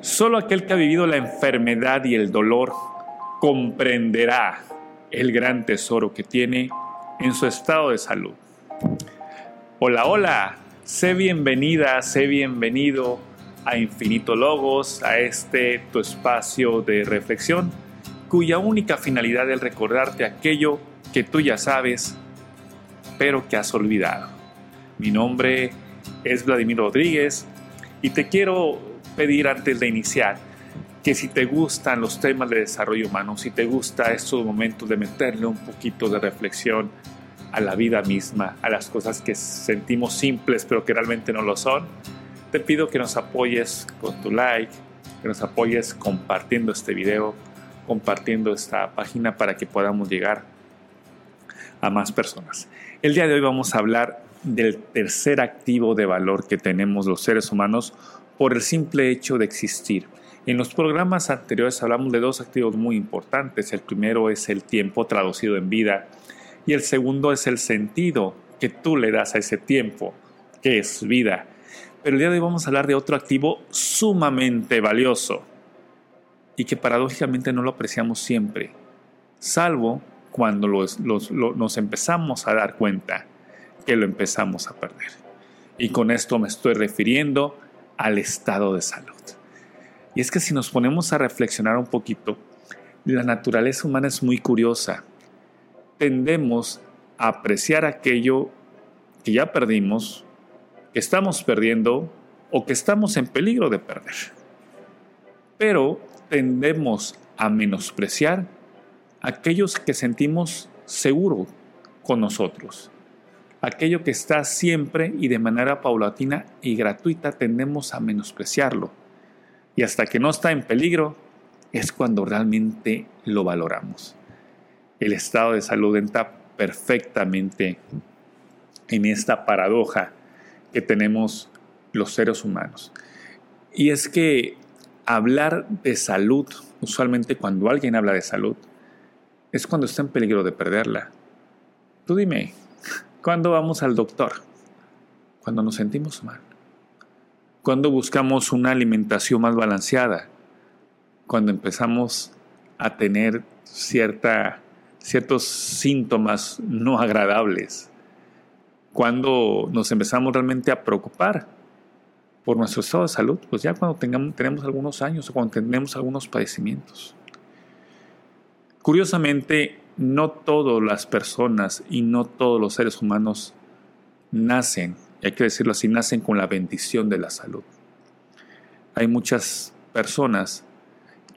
Solo aquel que ha vivido la enfermedad y el dolor comprenderá el gran tesoro que tiene en su estado de salud. Hola, hola, sé bienvenida, sé bienvenido a Infinito Logos, a este tu espacio de reflexión, cuya única finalidad es recordarte aquello que tú ya sabes, pero que has olvidado. Mi nombre es Vladimir Rodríguez y te quiero pedir antes de iniciar que si te gustan los temas de desarrollo humano, si te gusta estos momentos de meterle un poquito de reflexión a la vida misma, a las cosas que sentimos simples pero que realmente no lo son, te pido que nos apoyes con tu like, que nos apoyes compartiendo este video, compartiendo esta página para que podamos llegar a más personas. El día de hoy vamos a hablar del tercer activo de valor que tenemos los seres humanos por el simple hecho de existir. En los programas anteriores hablamos de dos activos muy importantes. El primero es el tiempo traducido en vida y el segundo es el sentido que tú le das a ese tiempo, que es vida. Pero el día de hoy vamos a hablar de otro activo sumamente valioso y que paradójicamente no lo apreciamos siempre, salvo cuando nos empezamos a dar cuenta que lo empezamos a perder. Y con esto me estoy refiriendo al estado de salud. Y es que si nos ponemos a reflexionar un poquito, la naturaleza humana es muy curiosa. Tendemos a apreciar aquello que ya perdimos, que estamos perdiendo o que estamos en peligro de perder. Pero tendemos a menospreciar aquellos que sentimos seguro con nosotros, aquello que está siempre y de manera paulatina y gratuita tendemos a menospreciarlo. Y hasta que no está en peligro es cuando realmente lo valoramos. El estado de salud entra perfectamente en esta paradoja que tenemos los seres humanos. Y es que hablar de salud, usualmente cuando alguien habla de salud, es cuando está en peligro de perderla. Tú dime, ¿Cuándo vamos al doctor? Cuando nos sentimos mal. Cuando buscamos una alimentación más balanceada. Cuando empezamos a tener cierta, ciertos síntomas no agradables. Cuando nos empezamos realmente a preocupar por nuestro estado de salud, pues ya cuando tengamos, tenemos algunos años o cuando tenemos algunos padecimientos. Curiosamente, no todas las personas y no todos los seres humanos nacen, hay que decirlo así, nacen con la bendición de la salud. Hay muchas personas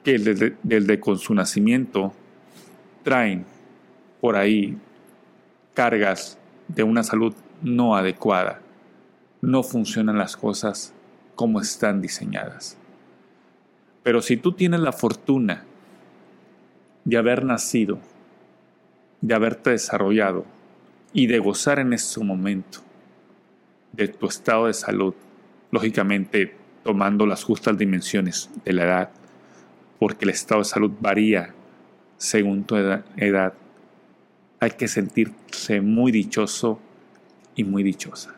que desde, con su nacimiento traen por ahí cargas de una salud no adecuada. No funcionan las cosas como están diseñadas. Pero si tú tienes la fortuna de haber nacido de haberte desarrollado y de gozar en ese momento de tu estado de salud, lógicamente tomando las justas dimensiones de la edad, porque el estado de salud varía según tu edad, hay que sentirse muy dichoso y muy dichosa.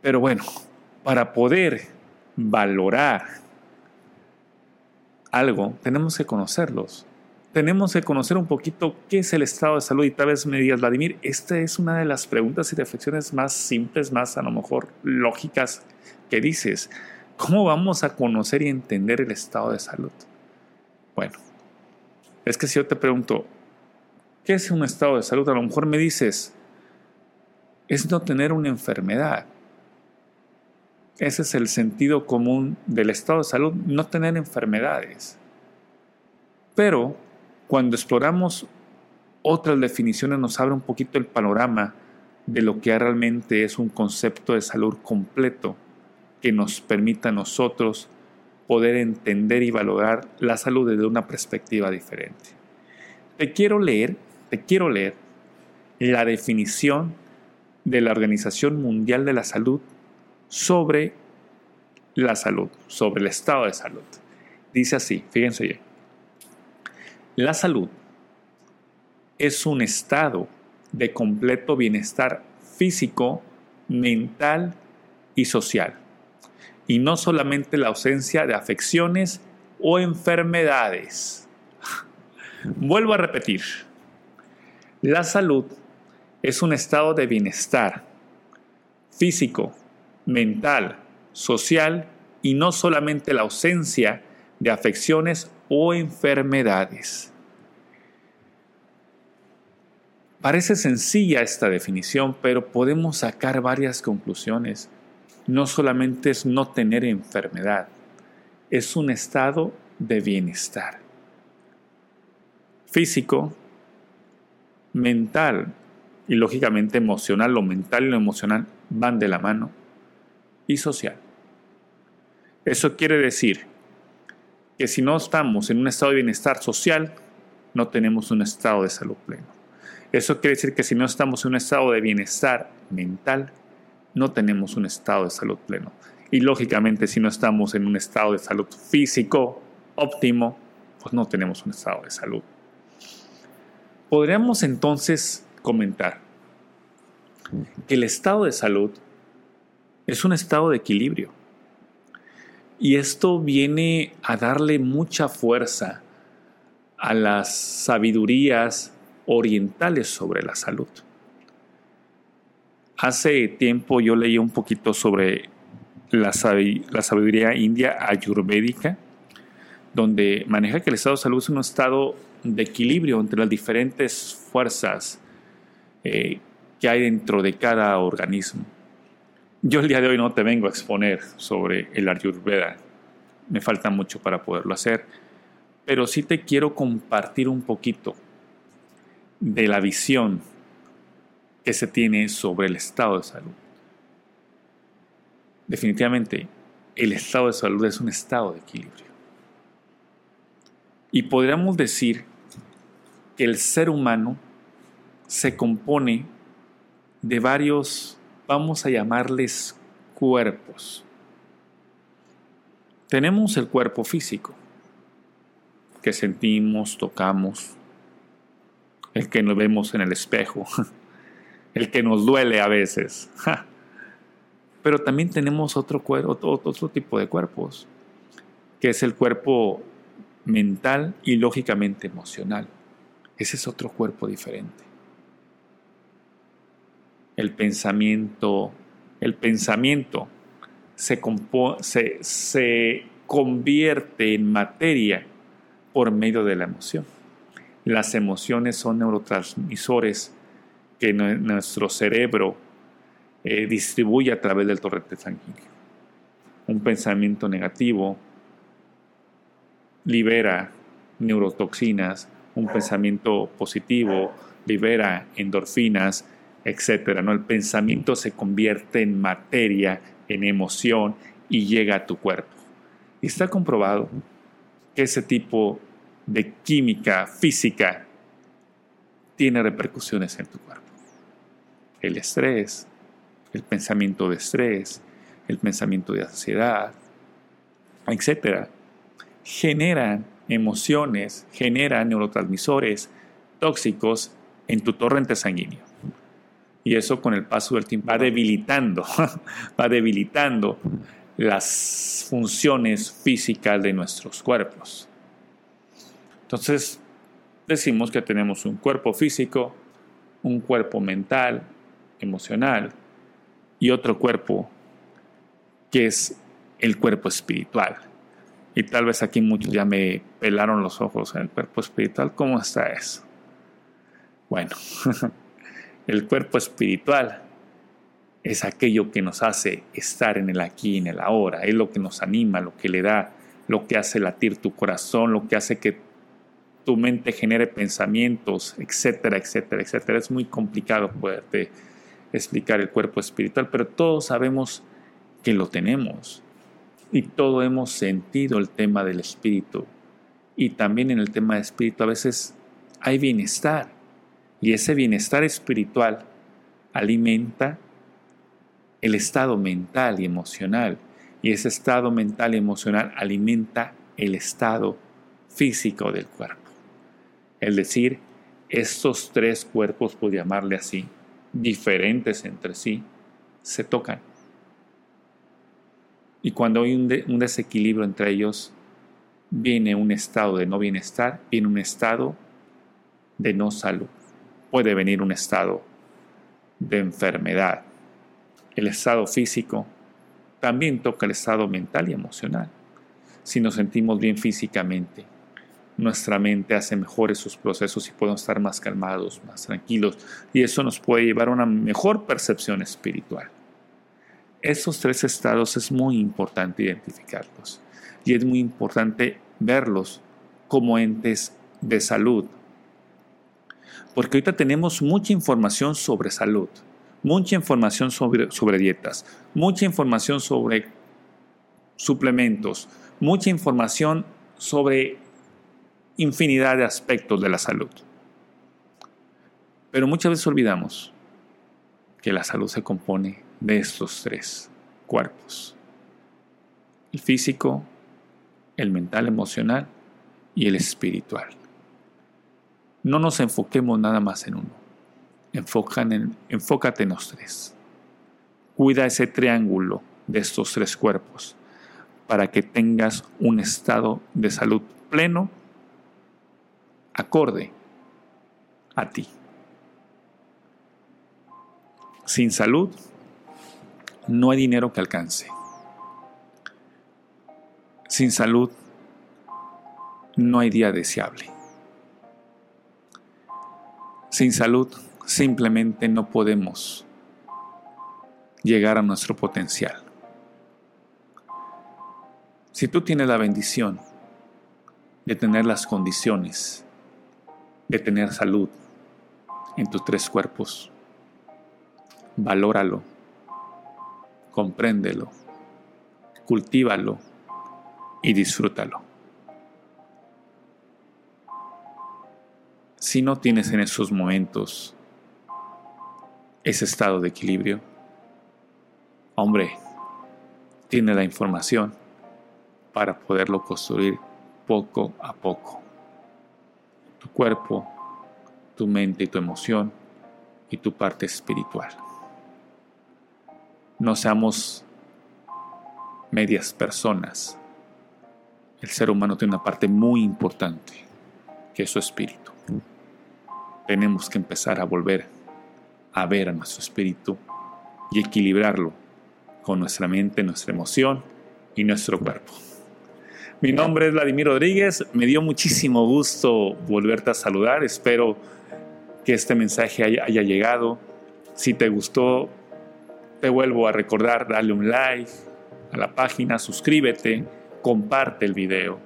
Pero bueno, para poder valorar algo, tenemos que conocerlos tenemos que conocer un poquito qué es el estado de salud y tal vez me digas, Vladimir, esta es una de las preguntas y reflexiones más simples, más a lo mejor lógicas que dices. ¿Cómo vamos a conocer y entender el estado de salud? Bueno, es que si yo te pregunto, ¿qué es un estado de salud? A lo mejor me dices, es no tener una enfermedad. Ese es el sentido común del estado de salud, no tener enfermedades. Pero cuando exploramos otras definiciones nos abre un poquito el panorama de lo que realmente es un concepto de salud completo que nos permita a nosotros poder entender y valorar la salud desde una perspectiva diferente. Te quiero leer, te quiero leer la definición de la Organización Mundial de la Salud sobre la salud, sobre el estado de salud. Dice así, fíjense bien. La salud es un estado de completo bienestar físico, mental y social. y no solamente la ausencia de afecciones o enfermedades. Vuelvo a repetir, la salud es un estado de bienestar físico, mental, social y no solamente la ausencia de afecciones o enfermedades. Parece sencilla esta definición, pero podemos sacar varias conclusiones. No solamente es no tener enfermedad, es un estado de bienestar. Físico, mental y lógicamente emocional, lo mental y lo emocional van de la mano, y social. Eso quiere decir que si no estamos en un estado de bienestar social, no tenemos un estado de salud pleno. Eso quiere decir que si no estamos en un estado de bienestar mental, no tenemos un estado de salud pleno. Y lógicamente si no estamos en un estado de salud físico óptimo, pues no tenemos un estado de salud. Podríamos entonces comentar que el estado de salud es un estado de equilibrio. Y esto viene a darle mucha fuerza a las sabidurías orientales sobre la salud. Hace tiempo yo leí un poquito sobre la, sabiduría india ayurvédica, donde maneja que el estado de salud es un estado de equilibrio entre las diferentes fuerzas eh, que hay dentro de cada organismo. Yo el día de hoy no te vengo a exponer sobre el ayurveda, me falta mucho para poderlo hacer, pero sí te quiero compartir un poquito de la visión que se tiene sobre el estado de salud. Definitivamente, el estado de salud es un estado de equilibrio. Y podríamos decir que el ser humano se compone de varios, vamos a llamarles cuerpos. Tenemos el cuerpo físico, que sentimos, tocamos, el que nos vemos en el espejo, el que nos duele a veces. Pero también tenemos otro, otro tipo de cuerpos, que es el cuerpo mental y lógicamente emocional. Ese es otro cuerpo diferente. El pensamiento, el pensamiento se, se, se convierte en materia por medio de la emoción. Las emociones son neurotransmisores que nuestro cerebro eh, distribuye a través del torrente sanguíneo. Un pensamiento negativo libera neurotoxinas, un pensamiento positivo libera endorfinas, etc. ¿no? El pensamiento se convierte en materia, en emoción y llega a tu cuerpo. Y está comprobado que ese tipo de química física tiene repercusiones en tu cuerpo. El estrés, el pensamiento de estrés, el pensamiento de ansiedad, etcétera, generan emociones, generan neurotransmisores tóxicos en tu torrente sanguíneo. Y eso con el paso del tiempo va debilitando, va debilitando las funciones físicas de nuestros cuerpos. Entonces, decimos que tenemos un cuerpo físico, un cuerpo mental, emocional y otro cuerpo que es el cuerpo espiritual. Y tal vez aquí muchos ya me pelaron los ojos. ¿El cuerpo espiritual cómo está eso? Bueno, el cuerpo espiritual es aquello que nos hace estar en el aquí en el ahora. Es lo que nos anima, lo que le da, lo que hace latir tu corazón, lo que hace que tu mente genere pensamientos, etcétera, etcétera, etcétera. Es muy complicado poderte explicar el cuerpo espiritual, pero todos sabemos que lo tenemos y todos hemos sentido el tema del espíritu. Y también en el tema del espíritu a veces hay bienestar y ese bienestar espiritual alimenta el estado mental y emocional y ese estado mental y emocional alimenta el estado físico del cuerpo. Es decir, estos tres cuerpos, por llamarle así, diferentes entre sí, se tocan. Y cuando hay un, un desequilibrio entre ellos, viene un estado de no bienestar, viene un estado de no salud. Puede venir un estado de enfermedad. El estado físico también toca el estado mental y emocional. Si nos sentimos bien físicamente, nuestra mente hace mejores sus procesos y podemos estar más calmados, más tranquilos, y eso nos puede llevar a una mejor percepción espiritual. Esos tres estados es muy importante identificarlos y es muy importante verlos como entes de salud. Porque ahorita tenemos mucha información sobre salud, mucha información sobre, sobre dietas, mucha información sobre suplementos, mucha información sobre infinidad de aspectos de la salud. Pero muchas veces olvidamos que la salud se compone de estos tres cuerpos. El físico, el mental emocional y el espiritual. No nos enfoquemos nada más en uno. en, enfócate en los tres. Cuida ese triángulo de estos tres cuerpos para que tengas un estado de salud pleno, acorde a ti. Sin salud, no hay dinero que alcance. Sin salud no hay día deseable. Sin salud simplemente no podemos llegar a nuestro potencial. Si tú tienes la bendición de tener las condiciones de tener salud en tus tres cuerpos, valóralo, compréndelo, cultívalo y disfrútalo. Si no tienes en esos momentos ese estado de equilibrio, hombre, tiene la información para poderlo construir poco a poco. Tu cuerpo, tu mente y tu emoción y tu parte espiritual. No seamos medias personas el ser humano tiene una parte muy importante, que es su espíritu. Tenemos que empezar a volver a ver a nuestro espíritu y equilibrarlo con nuestra mente, nuestra emoción y nuestro cuerpo. Mi nombre es Vladimir Rodríguez, me dio muchísimo gusto volverte a saludar, espero que este mensaje haya, llegado. Si te gustó, te vuelvo a recordar, dale un like a la página, suscríbete comparte el video.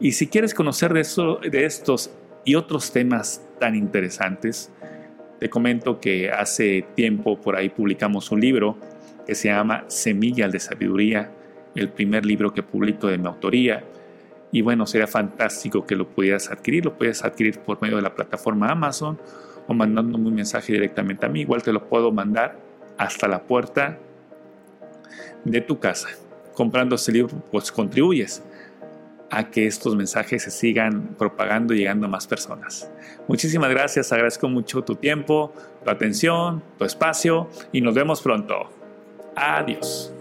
Y si quieres conocer de, eso, de estos y otros temas tan interesantes, te comento que hace tiempo por ahí publicamos un libro que se llama Semillas de Sabiduría, el primer libro que publico de mi autoría. Y bueno, sería fantástico que lo pudieras adquirir. Lo puedes adquirir por medio de la plataforma Amazon o mandándome un mensaje directamente a mí. Igual te lo puedo mandar hasta la puerta de tu casa comprando este libro, pues contribuyes a que estos mensajes se sigan propagando y llegando a más personas. Muchísimas gracias, agradezco mucho tu tiempo, tu atención, tu espacio y nos vemos pronto. Adiós.